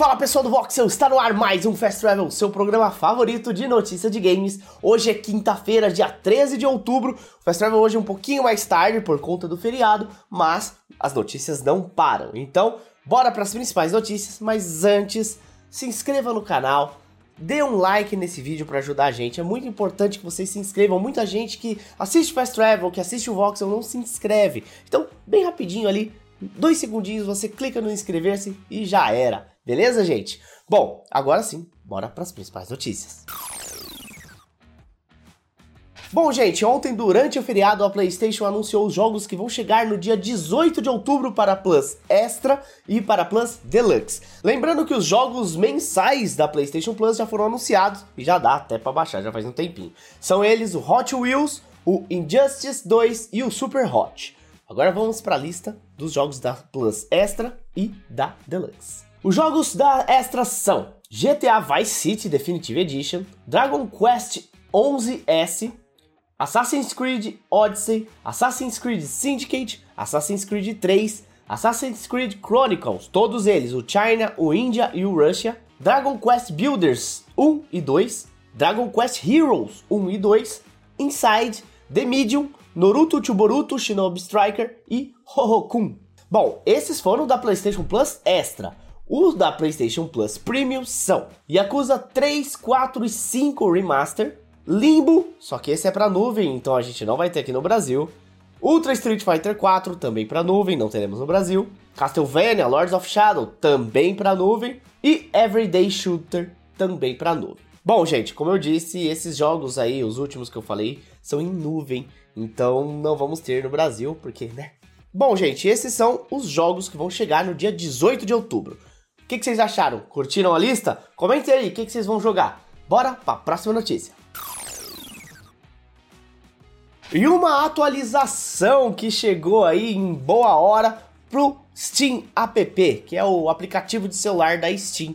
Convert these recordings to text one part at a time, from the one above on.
Fala pessoal do Voxel, está no ar mais um Fast Travel, seu programa favorito de notícia de games. Hoje é quinta-feira, dia 13 de outubro. O Fast Travel hoje é um pouquinho mais tarde por conta do feriado, mas as notícias não param. Então, bora para as principais notícias, mas antes, se inscreva no canal, dê um like nesse vídeo para ajudar a gente. É muito importante que vocês se inscrevam. Muita gente que assiste Fast Travel, que assiste o Voxel, não se inscreve. Então, bem rapidinho ali, dois segundinhos, você clica no inscrever-se e já era. Beleza, gente? Bom, agora sim, bora para as principais notícias. Bom, gente, ontem durante o feriado a PlayStation anunciou os jogos que vão chegar no dia 18 de outubro para Plus Extra e para Plus Deluxe. Lembrando que os jogos mensais da PlayStation Plus já foram anunciados e já dá até para baixar, já faz um tempinho. São eles o Hot Wheels, o Injustice 2 e o Super Hot. Agora vamos para a lista dos jogos da Plus Extra e da Deluxe. Os jogos da Extra são GTA Vice City Definitive Edition, Dragon Quest 11S, Assassin's Creed Odyssey, Assassin's Creed Syndicate, Assassin's Creed 3, Assassin's Creed Chronicles, todos eles, o China, o India e o Russia, Dragon Quest Builders 1 e 2, Dragon Quest Heroes 1 e 2, Inside, The Medium, Naruto Chuboruto Shinobi Striker e Hohokun. Bom, esses foram da PlayStation Plus Extra. Os da PlayStation Plus Premium são Yakuza 3, 4 e 5 Remaster, Limbo, só que esse é para nuvem, então a gente não vai ter aqui no Brasil. Ultra Street Fighter 4, também para nuvem, não teremos no Brasil. Castlevania Lords of Shadow, também para nuvem. E Everyday Shooter, também para nuvem. Bom, gente, como eu disse, esses jogos aí, os últimos que eu falei, são em nuvem, então não vamos ter no Brasil, porque, né? Bom, gente, esses são os jogos que vão chegar no dia 18 de outubro que, que vocês acharam? Curtiram a lista? Comentem aí, o que, que vocês vão jogar? Bora para a próxima notícia. E uma atualização que chegou aí em boa hora pro Steam App, que é o aplicativo de celular da Steam.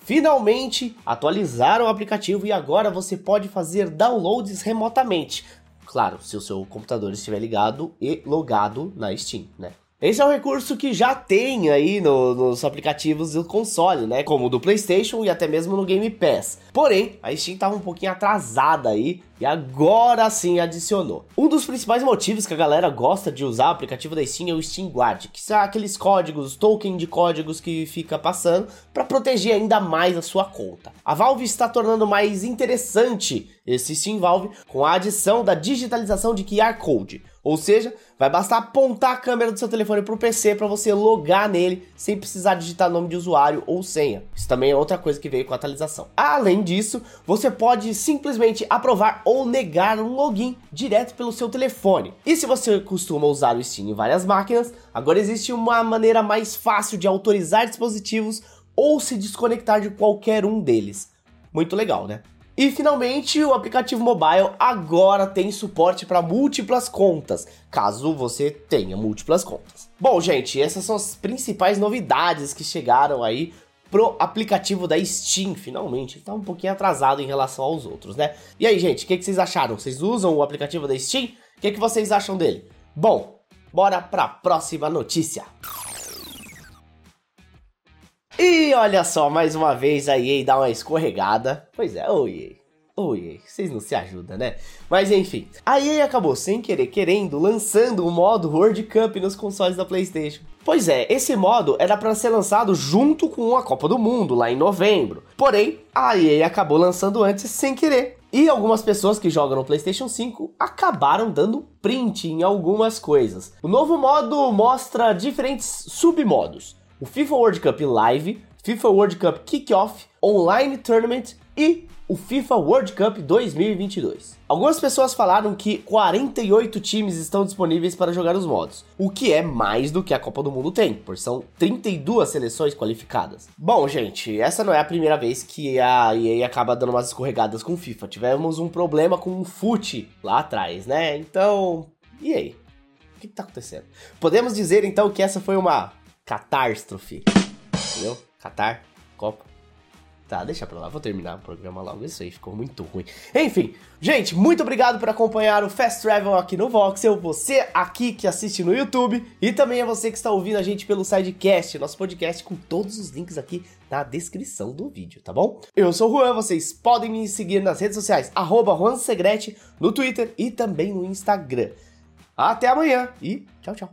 Finalmente atualizaram o aplicativo e agora você pode fazer downloads remotamente. Claro, se o seu computador estiver ligado e logado na Steam, né? Esse é um recurso que já tem aí no, nos aplicativos do console, né? Como o do PlayStation e até mesmo no Game Pass. Porém, a Steam estava um pouquinho atrasada aí e agora sim adicionou. Um dos principais motivos que a galera gosta de usar o aplicativo da Steam é o Steam Guard, que são aqueles códigos, token de códigos que fica passando para proteger ainda mais a sua conta. A Valve está tornando mais interessante esse Steam Valve com a adição da digitalização de QR Code. Ou seja, vai bastar apontar a câmera do seu telefone para o PC para você logar nele sem precisar digitar nome de usuário ou senha. Isso também é outra coisa que veio com a atualização. Além disso, você pode simplesmente aprovar ou negar um login direto pelo seu telefone. E se você costuma usar o Steam em várias máquinas, agora existe uma maneira mais fácil de autorizar dispositivos ou se desconectar de qualquer um deles. Muito legal, né? E finalmente, o aplicativo mobile agora tem suporte para múltiplas contas, caso você tenha múltiplas contas. Bom, gente, essas são as principais novidades que chegaram aí pro aplicativo da Steam, finalmente. Ele tá um pouquinho atrasado em relação aos outros, né? E aí, gente, o que, que, vocês acharam? Vocês usam o aplicativo da Steam? O que, que vocês acham dele? Bom, bora pra próxima notícia. E olha só, mais uma vez a EA dá uma escorregada. Pois é, oi EA. Oi, vocês não se ajudam, né? Mas enfim, a EA acabou sem querer querendo lançando o modo World Cup nos consoles da PlayStation. Pois é, esse modo era para ser lançado junto com a Copa do Mundo lá em novembro. Porém, a EA acabou lançando antes sem querer. E algumas pessoas que jogam no PlayStation 5 acabaram dando print em algumas coisas. O novo modo mostra diferentes submodos: o FIFA World Cup Live, FIFA World Cup Kickoff, Online Tournament e o FIFA World Cup 2022. Algumas pessoas falaram que 48 times estão disponíveis para jogar os modos, o que é mais do que a Copa do Mundo tem, por são 32 seleções qualificadas. Bom, gente, essa não é a primeira vez que a EA acaba dando umas escorregadas com o FIFA. Tivemos um problema com o FUT lá atrás, né? Então, e aí? O que, que tá acontecendo? Podemos dizer então que essa foi uma catástrofe, entendeu? Catar, Copa Tá, deixa pra lá, vou terminar o programa logo. Isso aí ficou muito ruim. Enfim, gente, muito obrigado por acompanhar o Fast Travel aqui no Voxel. Você aqui que assiste no YouTube e também é você que está ouvindo a gente pelo Sidecast, nosso podcast com todos os links aqui na descrição do vídeo, tá bom? Eu sou o Juan, vocês podem me seguir nas redes sociais, arroba no Twitter e também no Instagram. Até amanhã e tchau, tchau.